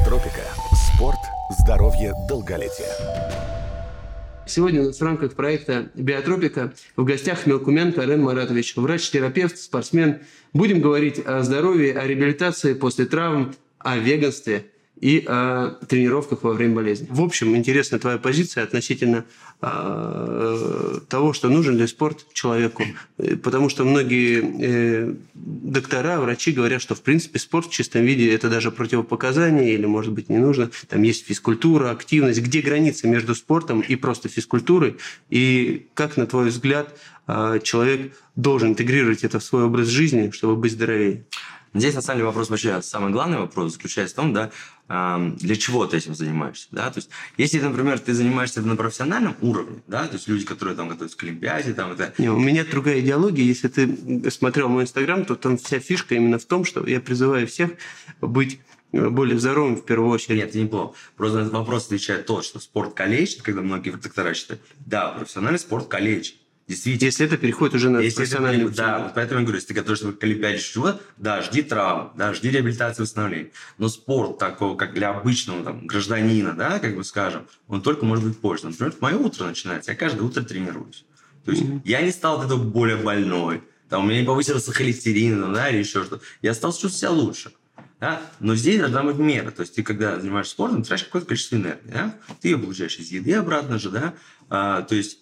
Биотропика. Спорт, здоровье, долголетие. Сегодня у нас в рамках проекта «Биотропика» в гостях Мелкуменко Рен Маратович, врач-терапевт, спортсмен. Будем говорить о здоровье, о реабилитации после травм, о веганстве – и о тренировках во время болезни. В общем, интересна твоя позиция относительно э, того, что нужен ли спорт человеку. Потому что многие э, доктора, врачи говорят, что в принципе спорт в чистом виде это даже противопоказание или, может быть, не нужно. Там есть физкультура, активность. Где граница между спортом и просто физкультурой? И как, на твой взгляд, э, человек должен интегрировать это в свой образ жизни, чтобы быть здоровее? Здесь, на самом деле, вопрос вообще, самый главный вопрос заключается в том, да, для чего ты этим занимаешься, да, то есть, если, например, ты занимаешься на профессиональном уровне, да, то есть люди, которые там готовятся к Олимпиаде, там это... Не, у меня другая идеология, если ты смотрел мой Инстаграм, то там вся фишка именно в том, что я призываю всех быть более здоровым в первую очередь. Нет, это не плохо. Просто вопрос отвечает то, что спорт калечит, когда многие доктора считают, да, профессиональный спорт калечит. Действительно. Если это переходит уже на если профессиональный это, Да, вот поэтому я говорю, если ты готовишься к Олимпиаде чего да, жди травм, да, жди реабилитации, восстановления. Но спорт такого, как для обычного там, гражданина, да, как бы скажем, он только может быть позже. Например, мое утро начинается, я каждое утро тренируюсь. То есть mm-hmm. я не стал от этого более больной, там, у меня не повысился холестерин, да, или еще что-то. Я стал чувствовать себя лучше. Да? Но здесь должна быть мера. То есть ты, когда занимаешься спортом, тратишь какое-то количество энергии. Да? Ты ее получаешь из еды обратно же. Да? А, то есть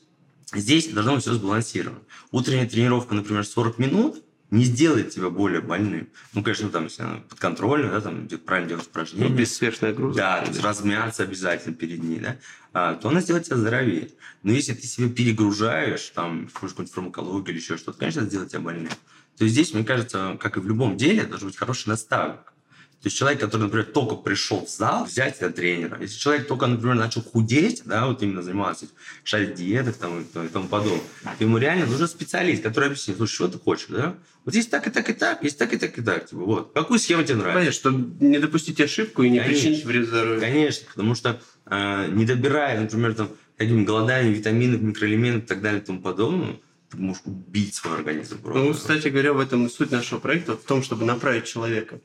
Здесь должно быть все сбалансировано. Утренняя тренировка, например, 40 минут, не сделает тебя более больным. Ну, конечно, там, если она под контролем, да, там, правильно делать упражнения. Ну, без сверхной нагрузки. Да, то есть размяться обязательно перед ней, да, а, то она сделает тебя здоровее. Но если ты себя перегружаешь, там, какую-нибудь фармакологию или еще что-то, конечно, это сделает тебя больным. То есть здесь, мне кажется, как и в любом деле, должен быть хороший наставник. То есть человек, который, например, только пришел в зал, взять это тренера. Если человек только, например, начал худеть, да, вот именно заниматься, шарить диетах там, и тому подобное, ему реально нужен специалист, который объяснит, слушай, что ты хочешь, да? Вот здесь так и так и так, есть так и так и так. Типа, вот. Какую схему тебе нравится? Понятно, чтобы не допустить ошибку и не Конечно. причинить вред здоровью. Конечно, потому что э, не добирая, например, там, какими голодами витаминов, микроэлементов и так далее и тому подобное, ты можешь убить свой организм просто. Ну, кстати говоря, в этом и суть нашего проекта, в том, чтобы направить человека,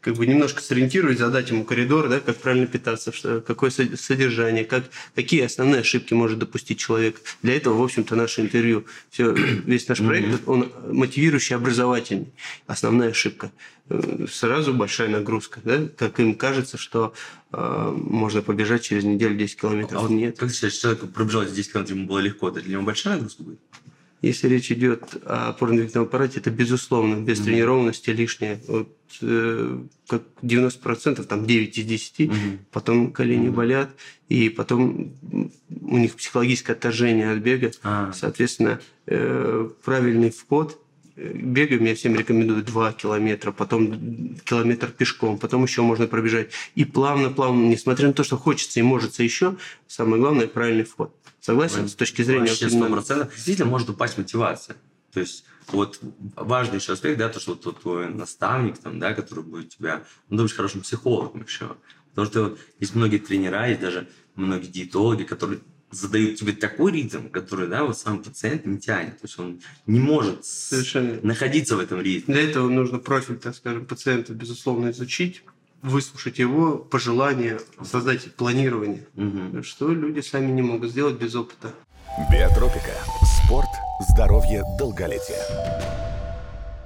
как бы немножко сориентировать, задать ему коридор, да, как правильно питаться, что, какое содержание, как, какие основные ошибки может допустить человек. Для этого, в общем-то, наше интервью, все, весь наш проект, он мотивирующий, образовательный. Основная ошибка. Э, сразу большая нагрузка, да, как им кажется, что э, можно побежать через неделю 10 километров. А вот Нет. Как считаешь, человек пробежал 10 километров, ему было легко, это для него большая нагрузка будет? Если речь идет о опорно-двигательном аппарате, это безусловно, без mm-hmm. тренированности лишнее. Вот, э, как 90%, там 9 из 10, mm-hmm. потом колени mm-hmm. болят, и потом у них психологическое отторжение от бега. Ah. Соответственно, э, правильный вход бегаем, я всем рекомендую 2 километра, потом километр пешком, потом еще можно пробежать. И плавно-плавно, несмотря на то, что хочется и может еще, самое главное – правильный вход. Согласен? С точки зрения... Вообще 100%. Действительно может упасть мотивация. То есть вот важный еще аспект, да, то, что вот твой наставник, там, да, который будет тебя, он должен быть хорошим психологом еще. Потому что вот, есть многие тренера, есть даже многие диетологи, которые задают тебе такой ритм, который, да, вот сам пациент не тянет. То есть он не может Совершенно. находиться в этом ритме. Для этого нужно профиль, так скажем, пациента, безусловно, изучить, выслушать его пожелания, создать планирование, угу. что люди сами не могут сделать без опыта. Биотропика. Спорт, здоровье, долголетие.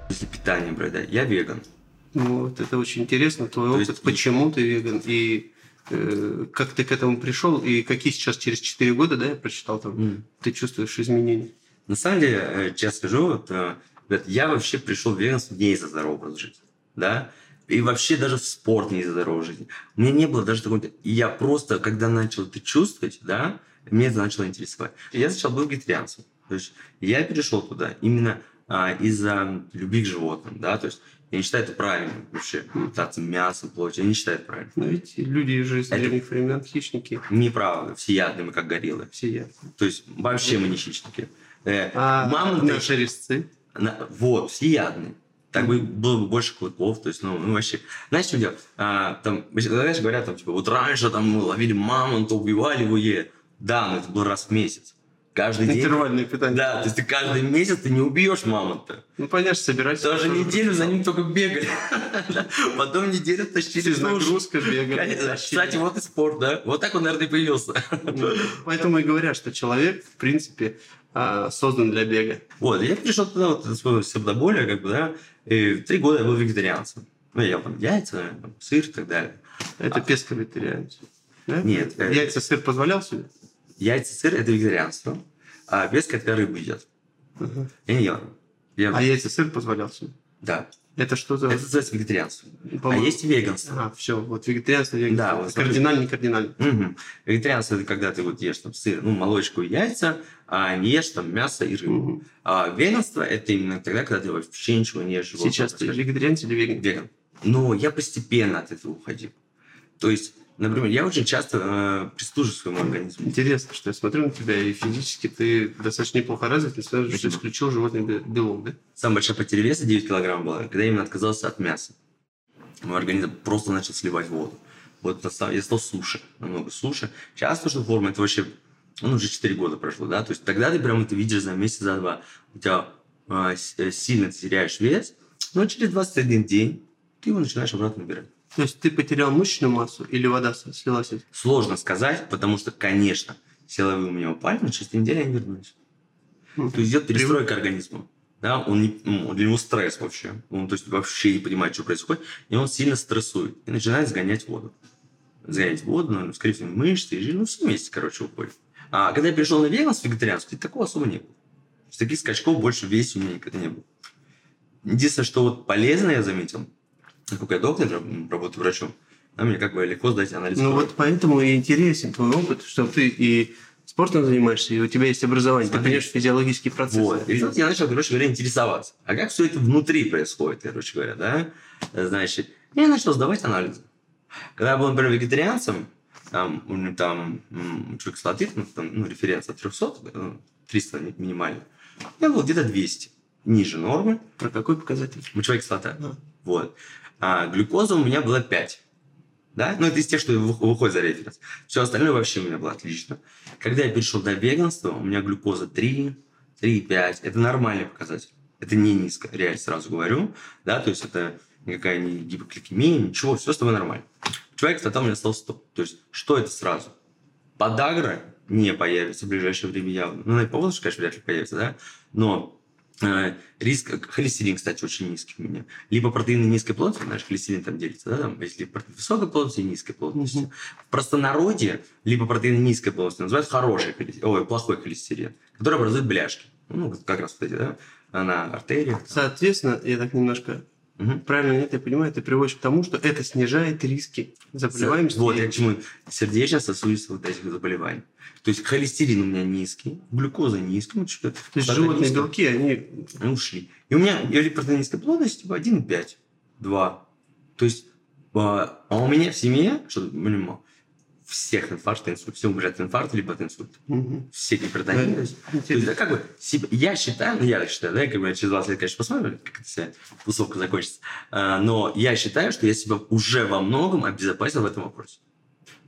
Если питание брать, да, я веган. Ну, вот это очень интересно, твой То опыт, есть... почему ты веган, и э, как ты к этому пришел, и какие сейчас через 4 года, да, я прочитал там, mm. ты чувствуешь изменения? На самом деле, э, честно скажу, вот, э, я вообще пришел в веганство не из-за здорового образа жизни, да, и вообще даже в спорт не из-за здоровой жизни. У меня не было даже такого... И я просто, когда начал это чувствовать, да, мне это начало интересовать. Я сначала был вегетарианцем. То есть я перешел туда именно а, из-за любви к животным, да, то есть я не считаю это правильным вообще, питаться мясом, плотью, я не считаю это правильным. Но ведь люди же из древних времен хищники. Неправда, всеядные мы как гориллы. Всеядные. То есть вообще мы не хищники. Э, а мамонты... наши резцы? Вот, всеядные так бы было бы больше клыков, то есть, ну, ну вообще, знаешь, что делать? А, там, знаешь, говорят, там, типа, вот раньше там мы ловили мамонта, убивали его, е. Да, но это был раз в месяц. Каждый день. Интервальное питание. Да, то есть ты каждый месяц ты не убьешь мамонта. Ну, понятно, собирать. Даже неделю за ним только бегали. Потом неделю тащили в сушу. Нагрузка, бегали. Кстати, вот и спорт, да? Вот так он, наверное, и появился. Ну, Поэтому и говорят, что человек, в принципе, а, создан для бега. Вот, я пришел туда, вот, из своего сердоболия, как бы, да, и три года я был вегетарианцем. Ну, я ел там яйца, сыр и так далее. Это песко-вегетарианец. Да? Нет, э, Яйца, сыр позволял себе? Яйца, сыр – это вегетарианство, а без когда рыбу едят. Ага. Я не рыбу. Я... А яйца, сыр позволял себе? Да, Это что за... это называется вегетарианство. А по-моему- есть веганство. А, все, вот вегетарианство, веганство. Да, вот кардинально, не кардинально. Мгм. Вегетарианство – это когда ты вот ешь там сыр, ну, молочку и яйца, а не ешь там мясо и рыбу. Мгм. А веганство – это именно тогда, когда ты вообще ничего не ешь. Сейчас ты вегетарианец или веган? веган. Но я постепенно от этого уходил. То есть, например, я очень часто э, прислуживаю своему организму. Интересно, что я смотрю на тебя, и физически ты достаточно неплохо развит, несмотря на то, что исключил животный бе- белок, да? Самая большая потеря веса 9 килограмм была, когда я именно отказался от мяса. Мой организм просто начал сливать воду. Вот я стал суше, намного суше. Сейчас то, что форма, это вообще, ну, уже 4 года прошло, да, то есть тогда ты прям это видишь за месяц, за два. У тебя э, э, сильно теряешь вес, но через 21 день ты его начинаешь обратно набирать. То есть ты потерял мышечную массу или вода слилась? Сложно сказать, потому что, конечно, силовые у меня упали, но через 3 недели они вернулись. Мгм. То есть идет перестройка организма. Да, он не, ну, для него стресс вообще. Он то есть, вообще не понимает, что происходит. И он сильно стрессует. И начинает сгонять воду. Сгонять воду, ну, скорее всего, мышцы и жир. Ну, все вместе, короче, уходит. А когда я перешел на веганство, вегетарианство, такого особо не было. Таких скачков больше в весе у меня никогда не было. Единственное, что вот полезно я заметил, поскольку я доктор, работаю врачом, да, мне как бы легко сдать анализ Ну крови. вот поэтому и интересен твой опыт, что ты и спортом занимаешься, и у тебя есть образование, ты Смотри. понимаешь физиологические процессы. Вот. И тут я начал, короче говоря, интересоваться. А как все это внутри происходит, короче говоря, да? Значит, я начал сдавать анализы. Когда я был, например, вегетарианцем, там, там человек кислоты, ну, там, ну, референция 300, ну, 300 ми- минимально. Я был где-то 200, ниже нормы. Про какой показатель? Мочевая кислота. А. Вот. А глюкоза у меня была 5. Да? Ну, это из тех, что вы- выходит за референс. Все остальное вообще у меня было отлично. Когда я перешел на веганство, у меня глюкоза 3, 3,5. Это нормальный показатель. Это не низко, реально сразу говорю. Да, то есть это никакая не гипогликемия, ничего, все с тобой нормально. Человек кстати, у меня стал 100. То есть, что это сразу? Подагра не появится в ближайшее время явно. Ну, на поволжье, конечно, вряд ли появится, да? Но риск, холестерин, кстати, очень низкий у меня. Либо протеины низкой плотности, знаешь, холестерин там делится, да, там, если высокой плотности и низкой плотности. Мгм. В простонародье, либо протеины низкой плотности называют хороший холестерин, ой, плохой холестерин, который образует бляшки. Ну, как раз вот эти, да, на артериях. Соответственно, я так немножко Мгм. правильно нет, я понимаю, ты приводишь к тому, что это снижает риски заболеваемости. Вот, я к чему. Сердечно-сосудистых вот этих заболеваний. То есть холестерин у меня низкий, глюкоза низкая. ну, что-то- То есть животные низкое. белки, они Они ушли. И у меня я протеин низкой плотности типа 1,5, 2. То есть, а а у меня в семье, чтобы понимал, всех инфаркт, инсульт, все умирают от инфаркта либо от инсульта. Мгм. Все гипертонии. Да, То есть, интересно. то есть, да, как бы, себе- я считаю, ну, я так считаю, да, как бы через 20 лет, конечно, посмотрим, как эта вся тусовка закончится. А, но я считаю, что я себя уже во многом обезопасил в этом вопросе.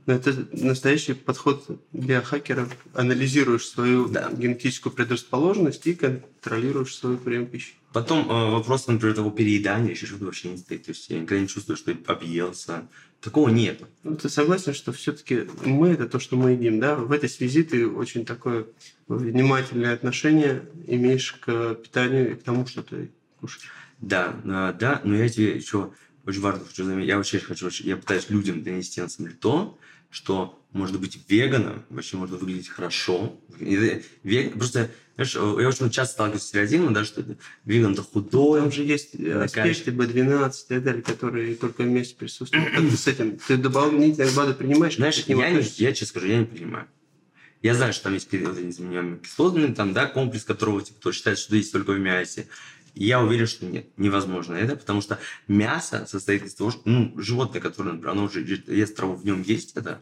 Но это настоящий подход для хакеров. Анализируешь свою Да. генетическую предрасположенность и контролируешь свой прием пищи. Потом э, вопрос, например, того переедания, еще что-то вообще не стоит. То есть я никогда не чувствую, что объелся. Такого нет. Ну, ты согласен, что все-таки мы это то, что мы едим, да? В этой связи ты очень такое внимательное отношение имеешь к питанию и к тому, что ты кушаешь. Да, э, да, но я тебе еще очень важно хочу заметить. Я очень хочу, я пытаюсь людям донести на самом деле то, что может быть веганом, вообще можно выглядеть хорошо. Вег- Просто, знаешь, я очень часто сталкиваюсь с стереотипом, да, что это веган-то худой, Там же есть аспекты B12 и так далее, которые только вместе присутствуют. Как ты с этим? Ты дополнительные БАДы принимаешь? Знаешь, я, не, я честно скажу, я не понимаю. Я знаю, что там есть незаменяемые кислоты, там, да, комплекс, которого типа, кто считает, что есть только в мясе. Я уверен, что нет, невозможно это, потому что мясо состоит из того, что, ну, животное, которое, например, оно уже ест траву, в нем есть это,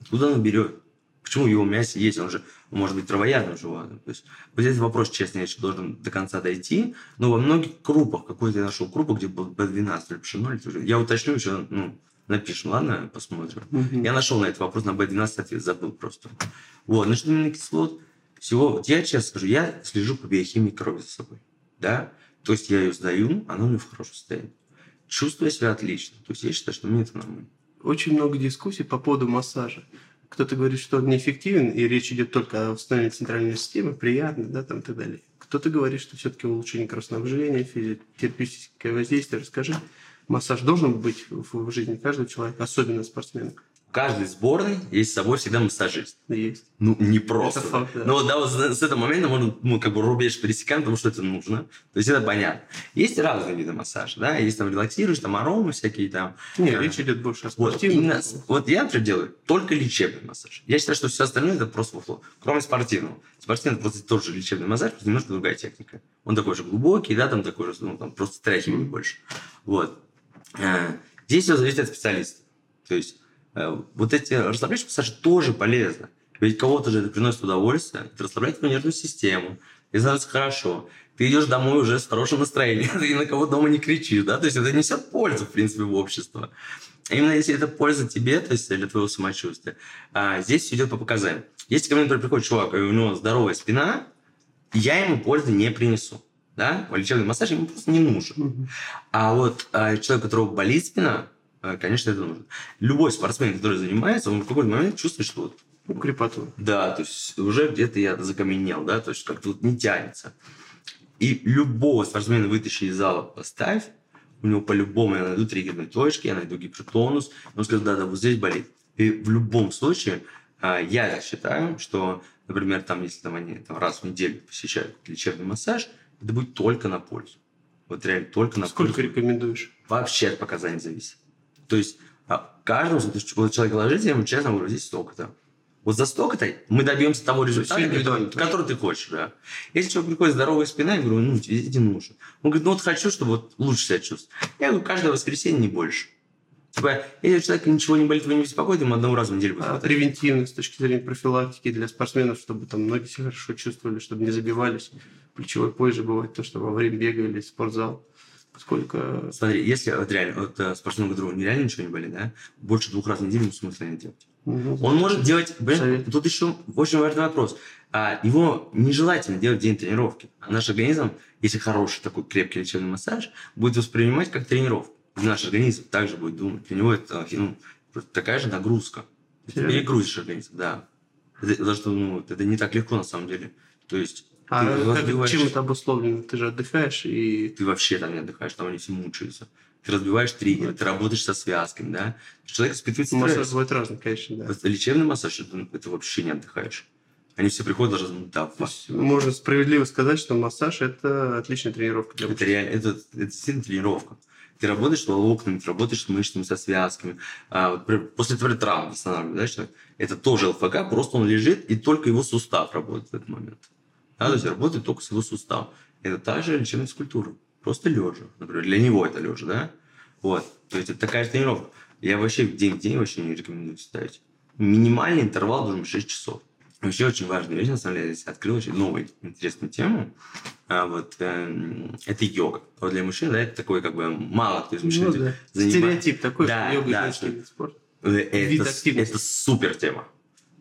откуда оно берет? Почему в его мясе есть? Он же может быть травоядным животным. То есть, вот здесь вопрос, честно, я еще должен до конца дойти. Но во многих крупах, какой-то я нашел крупу, где был B12 или пшено, или я уточню еще, ну, напишем, ладно, посмотрим. Мгм. Я нашел на этот вопрос, на B12 ответ забыл просто. Вот, значит, аминокислот. всего, вот я честно скажу, я слежу по биохимии крови за собой, да, то есть я ее сдаю, она у меня в хорошем состоянии. Чувствую себя отлично, то есть я считаю, что мне это нормально. Очень много дискуссий по поводу массажа. Кто-то говорит, что он неэффективен, и речь идет только о восстановлении центральной системы, приятно, да, там и так далее. Кто-то говорит, что все-таки улучшение кровоснабжения, физиотерапевтическое воздействие. Расскажи, массаж должен быть в жизни каждого человека, особенно спортсмена? В каждой сборной есть с собой всегда массажист. Есть. Ну, не просто. Это факт, да. Но да, вот с, с этого момента можно, ну, как бы рубеж пересекаем, потому что это нужно. То есть это понятно. Есть разные виды массажа, да, есть там релаксируешь, там аромы всякие там. Не, А, речь идет больше о Вот, спортивном. с- вот я, например, делаю только лечебный массаж. Я считаю, что все остальное это просто фуфло, кроме спортивного. Спортивный это просто тоже лечебный массаж, просто немножко другая техника. Он такой же глубокий, да, там такой же, ну, там просто стряхивание больше. Вот. Э, Здесь все зависит от специалиста. То есть вот эти расслабляющие массажи тоже полезны. Ведь кого-то же это приносит удовольствие, это расслабляет твою нервную систему, и становится хорошо. Ты идешь домой уже с хорошим настроением, ты на кого дома не кричишь, да, то есть это несет пользу, в принципе, в общество. Именно если это польза тебе, то есть для твоего самочувствия, а, здесь идет по показаниям. Если ко мне, например, приходит чувак, и у него здоровая спина, я ему пользы не принесу. Да? Лечебный массаж ему просто не нужен. Мгм. А вот а, человек, у которого болит спина, конечно, это нужно. Любой спортсмен, который занимается, он в какой-то момент чувствует, что вот Ну, крепоту. да, то есть уже где-то я закаменел, да, то есть как-то вот не тянется. И любого спортсмена вытащи из зала, поставь, у него по-любому я найду триггерные точки, я найду гипертонус, он скажет, да, да, вот здесь болит. И в любом случае, а, я считаю, что, например, там, если там они там, раз в неделю посещают лечебный массаж, это будет только на пользу. Вот реально только на Сколько пользу. рекомендуешь? Вообще от показаний зависит. То есть а, каждому, то есть, вот человек ложится, я ему честно здесь столько-то. Вот за столько-то мы добьемся того результата, который, который ты хочешь, да. Если человек приходит здоровая спина, я говорю, ну, тебе это нужно. Он говорит, ну, вот хочу, чтобы вот лучше себя чувствовать. Я говорю, каждое воскресенье не больше. Типа, если у человека ничего не болит, его не беспокоит, ему одного раза в неделю будет А хватать. превентивно с точки зрения профилактики для спортсменов, чтобы там ноги себя хорошо чувствовали, чтобы не забивались. Плечевой пояс же бывает то, что во время бега или спортзал. Сколько... Смотри, если вот реально, вот э, спортсмен, у которого нереально ничего не болит, да, больше двух раз в неделю смысла не делать. Ну, Он может делать... Блин, тут еще очень важный вопрос. А, его нежелательно делать в день тренировки. А наш организм, если хороший такой крепкий лечебный массаж, будет воспринимать как тренировку. И наш организм также будет думать. Для него это ну, такая же нагрузка. Ты перегрузишь организм, да. Это, потому что ну, это не так легко на самом деле. То есть А ты как- разбиваешь- чем это обусловлено? Ты же отдыхаешь и... ты вообще там не отдыхаешь, там они все мучаются. Ты разбиваешь триггеры, ты работаешь со связками, да. Человек испытывает Массаж стресс. бывает разный, конечно, да. Лечебный массаж, это, это вообще не отдыхаешь. Они все приходят даже, ну, да, можно справедливо сказать, что массаж – это отличная тренировка для это реально, это, это действительно тренировка. Ты работаешь с волокнами, ты работаешь с мышцами, со связками. А, вот, после твоей травмы восстанавливаешь, да, человек? это тоже ЛФК, просто он лежит, и только его сустав работает в этот момент. Да, то есть работает только с его суставом. Это та же лечебная физкультура. Просто лежа. Например, для него это лежа, да? Вот. То есть это такая же тренировка. Я вообще в день в день вообще не рекомендую ставить. Минимальный интервал должен быть 6 часов. Вообще очень важная вещь, на самом деле, я здесь открыл очень новую интересную тему. А, вот, эм, это йога. Вот для мужчин, да, это такой, как бы, мало кто из мужчин Ну да. занимается. Стереотип такой, Да, что йога да, что- вид спорта. Э, Это, это супер тема.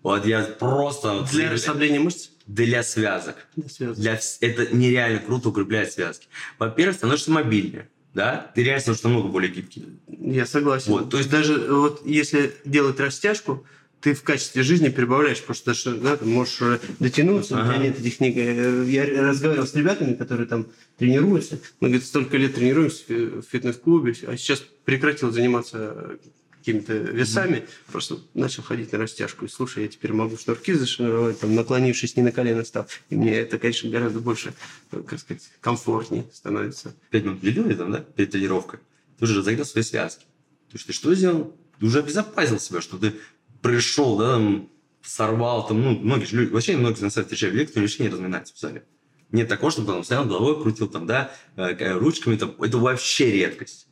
Вот я просто... Для расслабления мышц? Для связок. Да, связано. Для это нереально круто укрепляет связки. Во-первых, становишься мобильнее. Да? Ты реально становишься намного более гибкий. Я согласен. Вот, то есть даже вот если делать растяжку, ты в качестве жизни прибавляешь, потому что да, ты можешь дотянуться, у тебя Ага. нет этих книг. Э, Я разговаривал с ребятами, которые там тренируются. Мы, говорит, столько лет тренируемся в фитнес-клубе, а сейчас прекратил заниматься какими-то весами, просто начал ходить на растяжку. И слушай, я теперь могу шнурки зашнуровать, там, наклонившись не на колено став. И мне это, конечно, гораздо больше, э, как сказать, комфортнее становится. Пять минут уделил там, да, перед тренировкой. Ты уже разогрел свои связки. То есть ты что сделал? Ты уже обезопасил себя, что ты пришел, да, там, сорвал, там, ну, многие же люди, вообще многие на самом встречают людей, кто вообще не разминается в зале. Нет такого, чтобы он стоял головой, крутил там, да, э, ручками, там, это вообще редкость.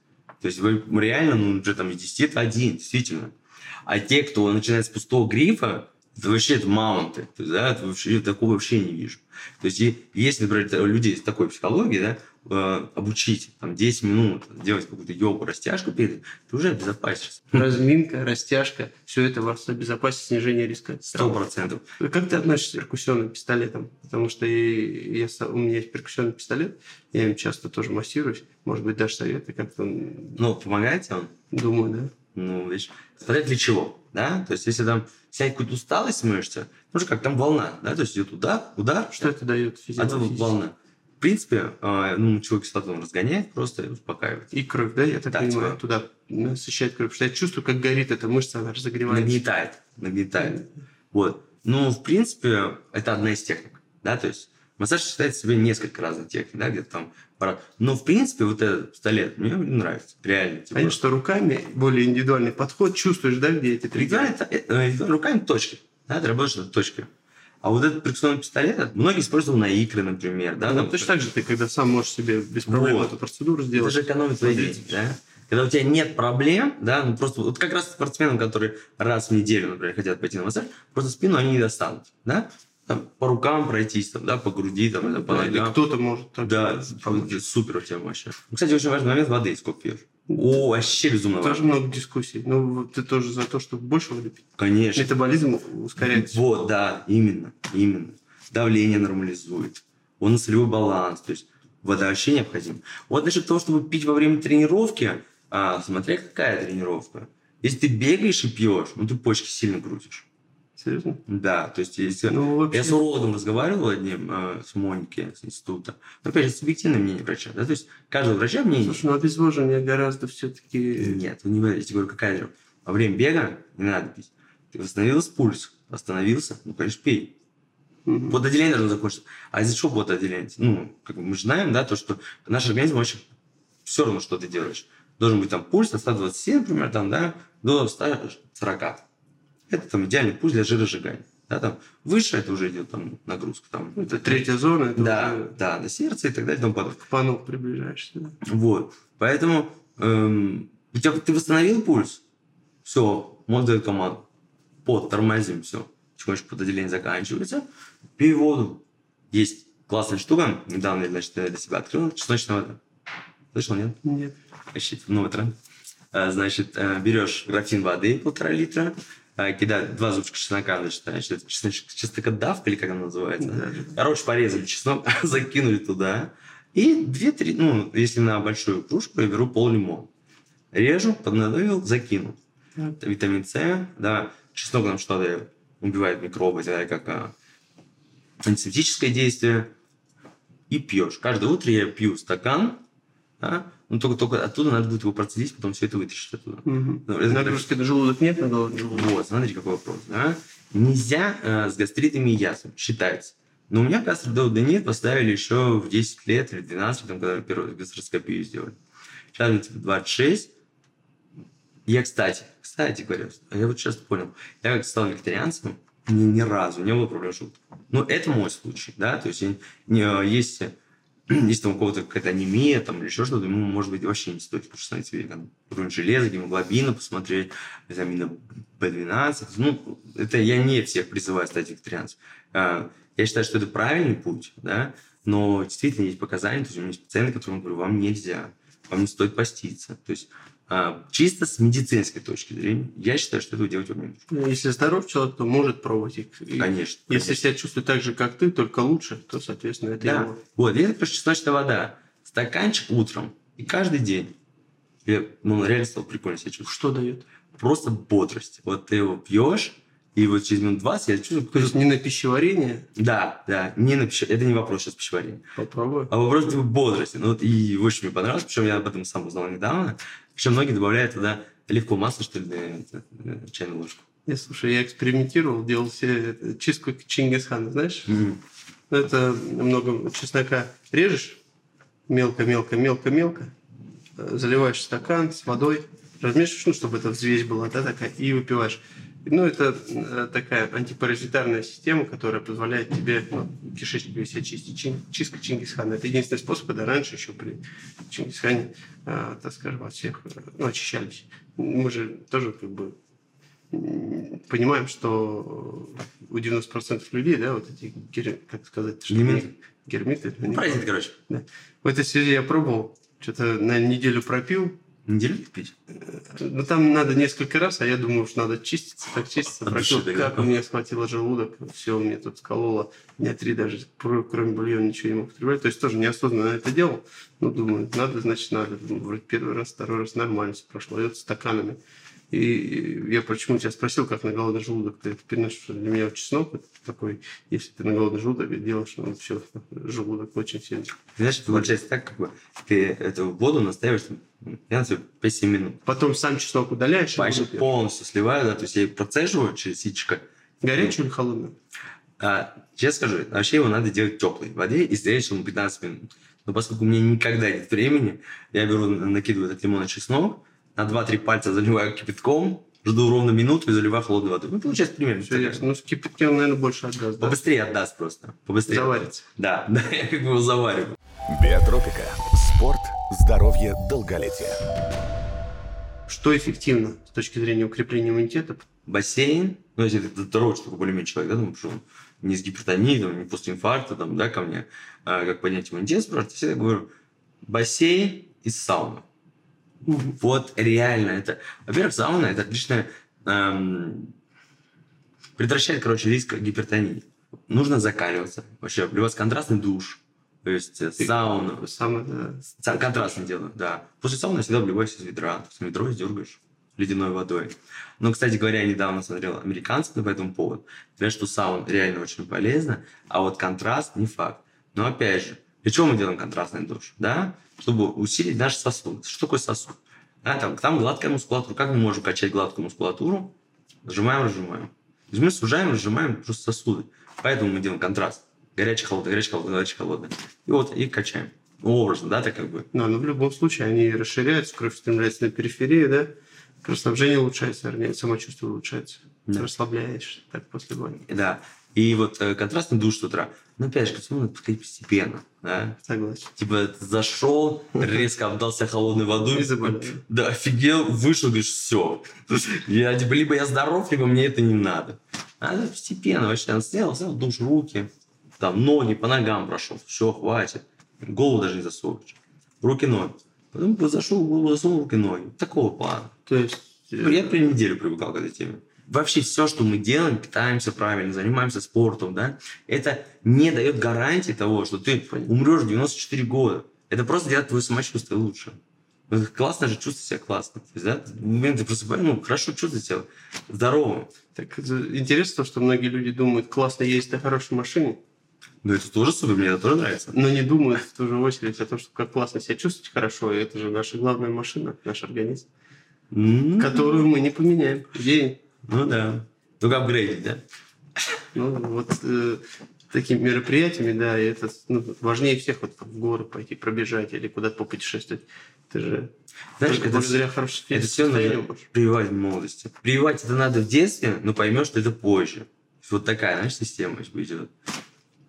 То есть вы реально, ну, уже там из 10 это один, действительно. А те, кто начинает с пустого грифа, Это вообще это мамонты. То есть, да, это вообще, такого вообще не вижу. То есть, если, например, у людей с такой психологией, да, э, обучить там 10 минут делать какую-то йогу, растяжку перед, ты уже обезопасишься. Разминка, растяжка, все это вас обезопасит снижение риска. Сто процентов. Как ты относишься к перкуссионным пистолетам? Потому что и я, у меня есть перкуссионный пистолет, я им часто тоже массируюсь. Может быть, дашь советы, как-то... Ну, помогает он? Думаю, да. Ну, видишь, смотря для чего, да? То есть, если там снять какую-то усталость мышцы, ну же как там волна, да? То есть, идет удар, удар. Что это дает физиологически? Это волна. В принципе, э, ну, мочевую кислоту он разгоняет, просто успокаивает. И кровь, да, я так да, понимаю, типа... туда насыщает кровь. Потому что я чувствую, как горит эта мышца, она разогревается. Нагнетает, нагнетает. Mm-hmm. Вот. Ну, в принципе, это одна из техник, да, то есть массаж считает себе несколько разных техник, да, где-то там но, в принципе, вот этот пистолет мне нравится. Реально. Типа. Конечно, что руками более индивидуальный подход. Чувствуешь, да, где эти триггеры? Э, руками точки. Да, ты работаешь над точкой. А вот этот перкуссионный пистолет, многие используют на икры, например. Да, ну, там, точно так же ты, когда сам можешь себе без проблем вот. эту процедуру сделать. Это же экономит твои деньги, да? Когда у тебя нет проблем, да, ну просто вот как раз спортсменам, которые раз в неделю, например, хотят пойти на массаж, просто спину они не достанут, да? Там, по рукам пройтись, там, да, по груди, там, да, по ногам. кто-то может так Да, супер у тебя вообще. Кстати, очень важный момент, воды сколько пьешь. О, вообще безумно Тоже много дискуссий. Ну, ты тоже за то, чтобы больше воды пить? Конечно. Метаболизм ускоряется. Вот, да, именно, именно. Давление нормализует. Он солевой баланс. То есть вода вообще необходима. Вот насчет того, чтобы пить во время тренировки, а, смотря какая тренировка. Если ты бегаешь и пьешь, ну ты почки сильно крутишь. Серьезно? Да, то есть если... Ну, вообще... Я с уродом разговаривал одним, э, с Моники, с института. Но, опять же, субъективное мнение врача. Да? То есть каждого врача мнение... Слушай, ну обезвоживание гораздо все-таки... Нет, не я тебе говорю, какая же. Во время бега не надо пить. Ты восстановился пульс, остановился, ну, конечно, пей. Угу. Потоотделение должно закончиться. А из-за чего потоотделение? Ну, как мы же знаем, да, то, что наш организм очень все равно, что ты делаешь. Должен быть там пульс от 127, например, там, да, до 140. Это там идеальный пульс для жиросжигания. Да, там выше это уже идет там нагрузка. Там, ну, это третья зона. Это да, уже... да, на сердце и так далее тому подобное. К пану приближаешься. Да? Вот. Поэтому эм, у тебя, ты восстановил пульс, все, мозг дает команду. Под, тормозим, все. Потихонечку подотделение заканчивается. Пей воду. Есть классная штука. Недавно я, значит, для себя открыл. Чесночная вода. Слышал, нет? Нет. Вообще, новый тренд. Э, значит, э, берешь графин воды полтора литра, а, кидать два зубчика чеснока, значит, значит чеснок, чеснокодавка или как она называется. Да. Короче, порезали чеснок, закинули туда. И две-три, ну, если на большую кружку, я беру пол лимона. Режу, поднадавил, закинул. Это витамин С, да, чеснок нам что-то убивает микробы, это как а, антисептическое действие. И пьешь. Каждое утро я пью стакан, да, ну, только, только оттуда надо будет его процедить, потом все это вытащить оттуда. Угу. Нагрузки на желудок нет, на голову Вот, смотрите, какой вопрос. Да? Нельзя э, с гастритами и язвами, считается. Но у меня гастродонит поставили еще в 10 лет или 12, там, когда первую гастроскопию сделали. Сейчас мне типа 26. Я, кстати, кстати говоря, я вот сейчас понял, я как стал вегетарианцем, ни, ни разу не было проблем желудка. Но это мой случай, да, то есть не, есть если там у кого-то какая-то анемия там, или еще что-то, ему, может быть, вообще не стоит становиться веганом. Уровень железа, гемоглобина посмотреть, витамина B12. Ну, это я не всех призываю стать вегетарианцем. А, я считаю, что это правильный путь, да, но действительно есть показания, то есть у меня есть пациенты, которым говорю, вам нельзя, вам не стоит поститься. То есть чисто с медицинской точки зрения, я считаю, что этого делать нужно. Ну, если здоров человек, то может пробовать их. Конечно. Если себя чувствует так же, как ты, только лучше, то, соответственно, это да. его. Вот, это просто чесночная вода. Стаканчик утром и каждый день. Я, ну, реально стал прикольно себя чувствовать. Что дает? Просто бодрость. Вот ты его пьешь, и вот через минут 20 я чувствую... То есть не на пищеварение? Да, да, не на пищеварение. Это не вопрос сейчас пищеварения. Попробуй. А вопрос типа бодрости. Ну вот и очень мне понравилось, причем я об этом сам узнал недавно. Причем многие добавляют туда оливковое масло, что ли, на чайную ложку. Я, слушай, я экспериментировал, делал себе чистку Чингисхана, знаешь? Mm-hmm. Это много чеснока режешь, мелко-мелко-мелко-мелко, заливаешь стакан с водой, размешиваешь, ну, чтобы эта взвесь была, да, такая, и выпиваешь. Ну, это э, такая антипаразитарная система, которая позволяет тебе ну, кишечник весь очистить. Чин, чистка Чингисхана. Это единственный способ, когда раньше еще при Чингисхане, э, так скажем, от всех э, ну, очищались. Мы же тоже как бы понимаем, что у 90% людей, да, вот эти, как сказать, что Гермиты. гермиты, ну, Паразит, короче. Да. В этой связи я пробовал, что-то на неделю пропил, Неделю пить? ну там надо несколько раз, а я думаю, что надо чиститься, так чиститься, да? как у меня схватило желудок, все, у меня тут скололо, дня три даже, кр- кроме бульона ничего не мог употреблять, то есть тоже неосознанно это делал, ну, думаю, надо, значит, надо, вроде первый раз, второй раз нормально все прошло, и вот стаканами. И я почему тебя спросил, как на голодный желудок ты это переносишь, для меня чеснок это такой, если ты на голодный желудок делаешь, ну, все, желудок очень сильно. Знаешь, получается так, как бы ты эту воду настаиваешь, я на 5-7 минут. Потом сам чеснок удаляешь, и Вообще воду пьешь. полностью сливаю, да, то есть я процеживаю через ситечко. горячую или холодную? А, честно скажу, вообще его надо делать в теплой воде и стрелять ему 15 минут. Но поскольку у меня никогда нет времени, я беру, накидываю этот лимон и чеснок, на 2-3 пальца заливаю кипятком, жду ровно минуту и заливаю холодной водой. Ну, получается примерно. Все ясно. Ну, с кипятком, наверное, больше отдаст, да? Побыстрее отдаст просто. Побыстрее. Заварится. Да, да, я как бы его завариваю. Биотропика. Спорт, здоровье, долголетие. Что эффективно с точки зрения укрепления иммунитета? бассейн, ну, если это здоровый такой более-менее человек, да, ну, что он не с гипертонией, там, не после инфаркта, там, да, ко мне, а, как поднять иммунитет, спрашивают, я всегда говорю, бассейн и сауна. Вот реально это... Во-первых, сауна – это отличная... эм, предотвращает, короче, риск гипертонии. Нужно закаливаться. Вообще, обливаться контрастный душ. То есть э, сауна. Сам это... Са- Контрастно делаю, да. После сауны я всегда обливаюсь из ведра. То есть ведро дергаешь ледяной водой. Но, кстати говоря, я недавно смотрел американцев по этому поводу. Говорят, что сауна реально очень полезна, а вот контраст не факт. Но опять же, для чего мы делаем контрастный душ? Да? Чтобы усилить наш сосуд. Что такое сосуд? Да, там, там гладкая мускулатура. Как мы можем качать гладкую мускулатуру? Сжимаем, разжимаем. То есть мы сужаем, разжимаем просто сосуды. Поэтому мы делаем контраст. Горячий, холодный, горячий, холодный, горячий, холодный. И вот, и качаем. Образно, да, так как бы. Да, но в любом случае они расширяются, кровь стремляется на периферии, да? Кровоснабжение улучшается, вернее, самочувствие улучшается. Да. Расслабляешься так после боли. Да. И вот э, контрастный душ с утра. Ну, опять же, к всему надо подходить постепенно. Да? Согласен. Типа зашел, резко обдался холодной водой. И заболел. Да, офигел, вышел, говоришь, все. Я, типа, либо я здоров, либо мне это не надо. Надо постепенно. Вообще, он сделал, сделал душ, руки, там, ноги, по ногам прошел. Все, хватит. Голову даже не засовываешь. Руки, ноги. Потом зашел, голову засунул, руки, ноги. Такого плана. То есть... э, Ну, Я при неделю привыкал к этой теме. Вообще все, что мы делаем, питаемся правильно, занимаемся спортом, да, это не дает гарантии того, что ты умрешь в 94 года. Это просто делает твое самочувствие лучше. Классно же чувствовать себя классно. То есть, да, ты просыпаешься, ну, хорошо чувствовать себя здоровым. Так это интересно, то, что многие люди думают, классно ездить на хорошей машине, Ну, это тоже супер, мне это тоже нравится. но не думают в ту же очередь о том, что как классно себя чувствовать хорошо, и это же наша главная машина, наш организм, М, которую мы не поменяем. День. Ну да. Только апгрейдить, да? Ну, вот э, такими мероприятиями, да, и это ну, важнее всех вот в горы пойти пробежать или куда-то попутешествовать. Это же Знаешь, это благодаря хорошему Это все можешь. прививать в молодости. Прививать это надо в детстве, но поймешь, что это позже. Вот такая, знаешь, система идет.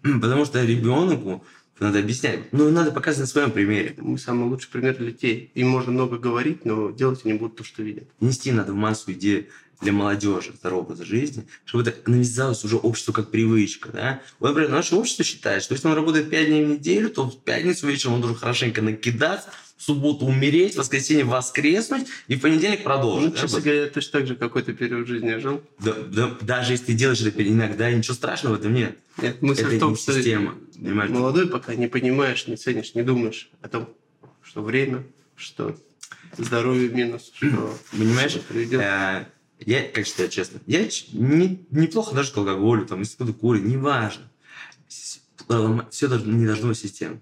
Потому что ребенку надо объяснять. Ну, надо показывать на своем примере. Мы самый лучший пример для детей. Им можно много говорить, но делать они будут то, что видят. Нести надо в массу идеи для молодежи здорового образа жизни, чтобы это навязалось уже обществу как привычка. Да? Вот, например, наше общество считает, что если он работает 5 дней в неделю, то в пятницу вечером он должен хорошенько накидаться, в субботу умереть, в воскресенье воскреснуть и в понедельник Ну, продолжить. да, честно говоря, я точно так же какой-то период жизни жил. Да- да- даже если ты делаешь это иногда, ничего страшного в этом нет. Нет, мысль Это в том, что система, понимаешь? молодой пока не понимаешь, не ценишь, не думаешь о том, что время, что здоровье минус, что Понимаешь? что Я, как считаю, честно, я не, неплохо даже к алкоголю, там, если кто-то курит, неважно. Все должно, не должно быть системно.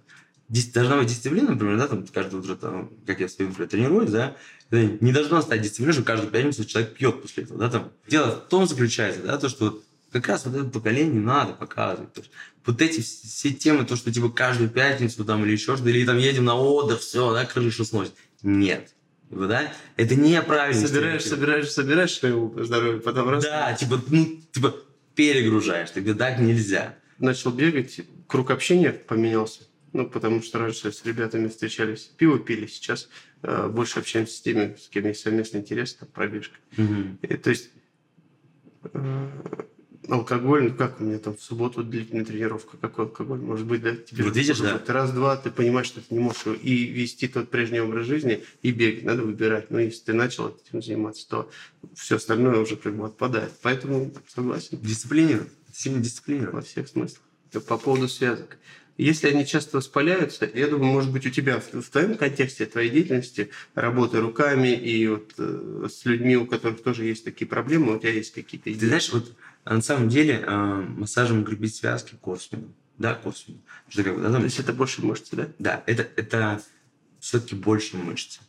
Дис- Должна быть дисциплина, например, да, там, каждое утро, там, как я в своем например, тренируюсь, да, не должно стать дисциплиной, что каждую пятницу человек пьет после этого, да, там. Дело в том заключается, да, то, что как раз вот это поколение надо показывать. То есть вот эти вс- все темы, то, что типа каждую пятницу там или еще что-то, или там едем на отдых, все, да, крышу сносит. Нет. Типа, да? Это неправильно. Собираешь, собираешь, собираешь своего здоровья, потом раз Да, типа, ну, типа, перегружаешь. Тогда так нельзя. начал бегать, круг общения поменялся. Ну, потому что раньше с ребятами встречались, пиво пили, сейчас э, больше общаемся с теми, с кем есть совместный интерес, там, пробежка. И, то есть Э, алкоголь, ну как у меня там в субботу длительная тренировка, какой алкоголь может быть, да? Тебе вот видишь, да? Раз-два, ты понимаешь, что ты не можешь и вести тот прежний образ жизни, и бегать, надо выбирать. Но если ты начал этим заниматься, то все остальное уже как бы отпадает. Поэтому согласен. Дисциплинировать, сильно дисциплинировать. Во всех смыслах. По поводу связок. Если они часто воспаляются, я думаю, может быть, у тебя в, в твоем контексте твоей деятельности, работы руками и вот э, с людьми, у которых тоже есть такие проблемы, у тебя есть какие-то идеи? Ты знаешь, вот а на самом деле э, массажем укрепить связки косвенно. Да, косвенно. Что, как бы, да, там... То есть это больше мышцы, да? Да, это, это все-таки больше мышцы.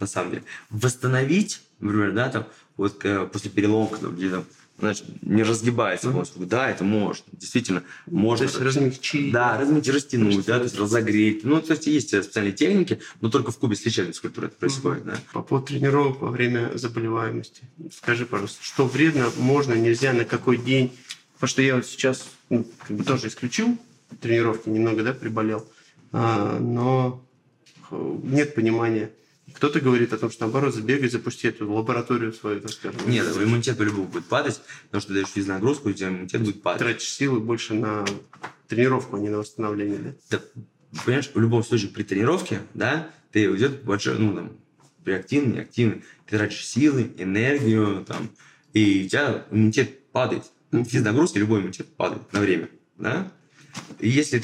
На самом деле. Восстановить, например, да, там, вот э, после перелома, когда где-то значит, не разгибается mm-hmm. воздух. Да, это можно. Действительно, можно. То есть размягчить. Да, размягчить, растянуть, да, то есть разогреть. Ну, то есть есть специальные техники, но только в кубе с лечебной физкультурой это происходит. Mm-hmm. Да. По поводу тренировок во время заболеваемости. Скажи, пожалуйста, что вредно, можно, нельзя, на какой день? Потому что я вот сейчас ну, как бы тоже исключил тренировки, немного, да, приболел. А, но нет понимания кто-то говорит о том, что наоборот, забегай, запусти эту лабораторию свою, так скажем. Нет, иммунитет по-любому будет падать, потому что ты даешь физнагрузку, у тебя иммунитет будет падать. Тратишь силы больше на тренировку, а не на восстановление, да? да понимаешь, в любом случае при тренировке, да, ты идет большой, ну, там, при активной, неактивной, ты тратишь силы, энергию, там, и у тебя иммунитет падает. Физнагрузки любой иммунитет падает на время, да? И если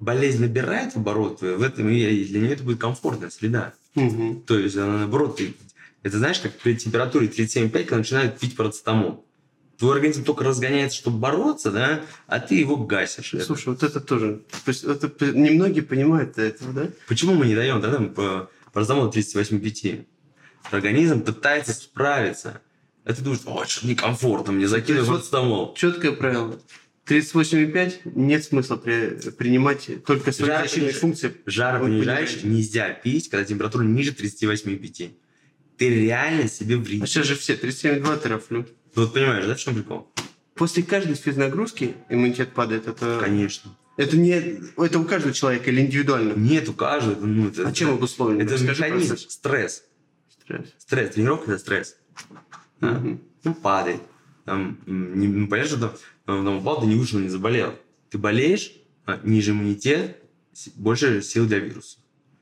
болезнь набирает обороты, в этом и для нее это будет комфортная среда. Угу. То есть она наоборот, ты, это знаешь, как при температуре 37,5, когда начинают пить парацетамол. Твой организм только разгоняется, чтобы бороться, да, а ты его гасишь. Слушай, вот это тоже. Это, немногие понимают этого, да? Почему мы не даем да, там, парацетамол 38,5? Организм пытается справиться. Это думаешь, ой, что некомфортно, мне закидывают парацетамол. Четкое правило. 38,5 нет смысла при, принимать только свои функции. Жаропонижающий нельзя пить, когда температура ниже 38,5. Ты реально себе вредишь. А сейчас же все 37,2 терафлю. Ну, вот понимаешь, да, в чем прикол? После каждой физнагрузки иммунитет падает. Это... Конечно. Это не это у каждого человека или индивидуально? Нет, у каждого. Ну, это, а чем обусловлено? Это механизм, стресс. Стресс. Стресс. Тренировка – это стресс. Угу. Ну, падает. Там, не, ну, понятно, что там упал, ты не вышел, не заболел. Ты болеешь, а ниже иммунитет, больше сил для вируса.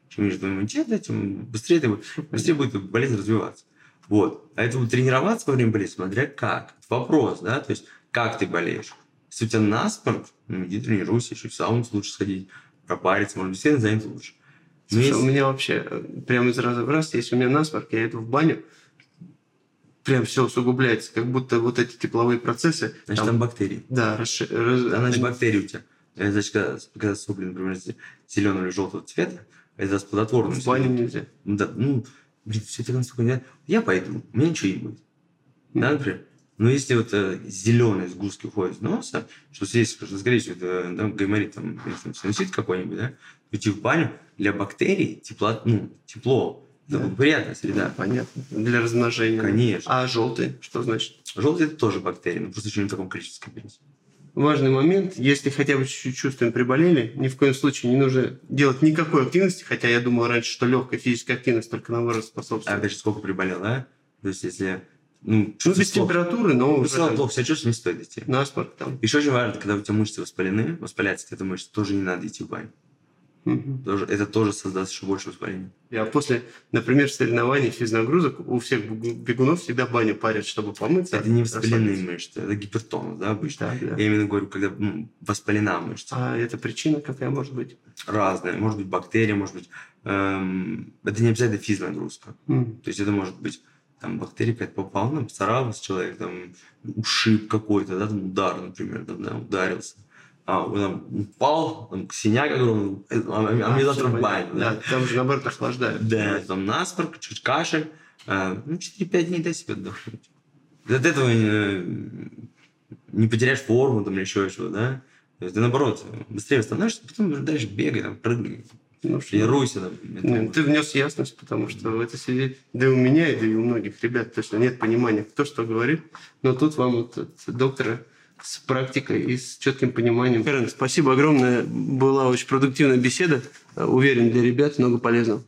Чем ниже твой иммунитет, тем быстрее, ты, быстрее будет болезнь развиваться. Вот. А это вот тренироваться во время болезни, смотря как. Вопрос, да, то есть как ты болеешь. Если у тебя насморк, ну, иди тренируйся, еще в сауну лучше сходить, пропариться, может быть, сильно занять лучше. Слушай, если... у меня вообще э, прямо из раза в раз, если у меня насморк, я иду в баню, прям все усугубляется, как будто вот эти тепловые процессы... Значит, там, там бактерии. Да, расши... значит, бактерии у тебя. Э, значит, когда, когда сопли, например, зеленого или желтого цвета, это плодотворно. В баню нельзя. Да, ну, блин, все это настолько не Я пойду, у меня ничего не будет. Mm-hmm. Да, например? Но если вот э, зеленые сгустки уходят из носа, что здесь, что, скорее всего, это да, гайморит, там, синусит какой-нибудь, да, идти в баню для бактерий тепло, ну, тепло да. Благоприятная среда. Понятно. Для размножения. Конечно. А желтый? Что значит? Желтый это тоже бактерии, но просто еще не в таком количестве скопились. Важный момент, если хотя бы чуть-чуть чувствуем приболели, ни в коем случае не нужно делать никакой активности, хотя я думал раньше, что легкая физическая активность только наоборот способствует. А же, сколько приболел, да? То есть, если ну, ну без плохо. температуры, но уже... Если плохо себя чувствуешь, не стоит идти. Насморк там. Еще очень важно, когда у тебя мышцы воспалены, воспаляется эта мышца, тоже не надо идти в баню. Угу. Тоже, это тоже создаст еще больше воспаления. Я после, например, соревнований физнагрузок у всех бегунов всегда баню парят, чтобы помыться. Это не воспаленные мышцы, это гипертонус, да, обычно. Да, да. Я именно говорю, когда ну, воспалена мышца. А это причина какая может быть? Разная. Может быть бактерия, может быть... Эм, это не обязательно физнагрузка. Mm. То есть это может быть там бактерия какая-то попала, там, поцарапалась человек, там, ушиб какой-то, да, там удар, например, там, да, ударился а, он упал, там, синяк огромный, а, а, а мне завтра в баню. Да, там же, наоборот, охлаждает. Да, там насморк, чуть кашель. А, ну, 4-5 дней дай себе отдохнуть. От этого не, не потеряешь форму там, или еще чего, да? То есть ты, наоборот, быстрее восстановишься, потом дальше бегай, там, прыгай. Ну, тренируйся. Там, ну, ты внес ясность, потому что в это сидит, да и у меня, и да и у многих ребят точно нет понимания, кто что говорит. Но тут вам вот, от доктора с практикой и с четким пониманием. Карен, спасибо огромное. Была очень продуктивная беседа. Уверен, для ребят много полезного.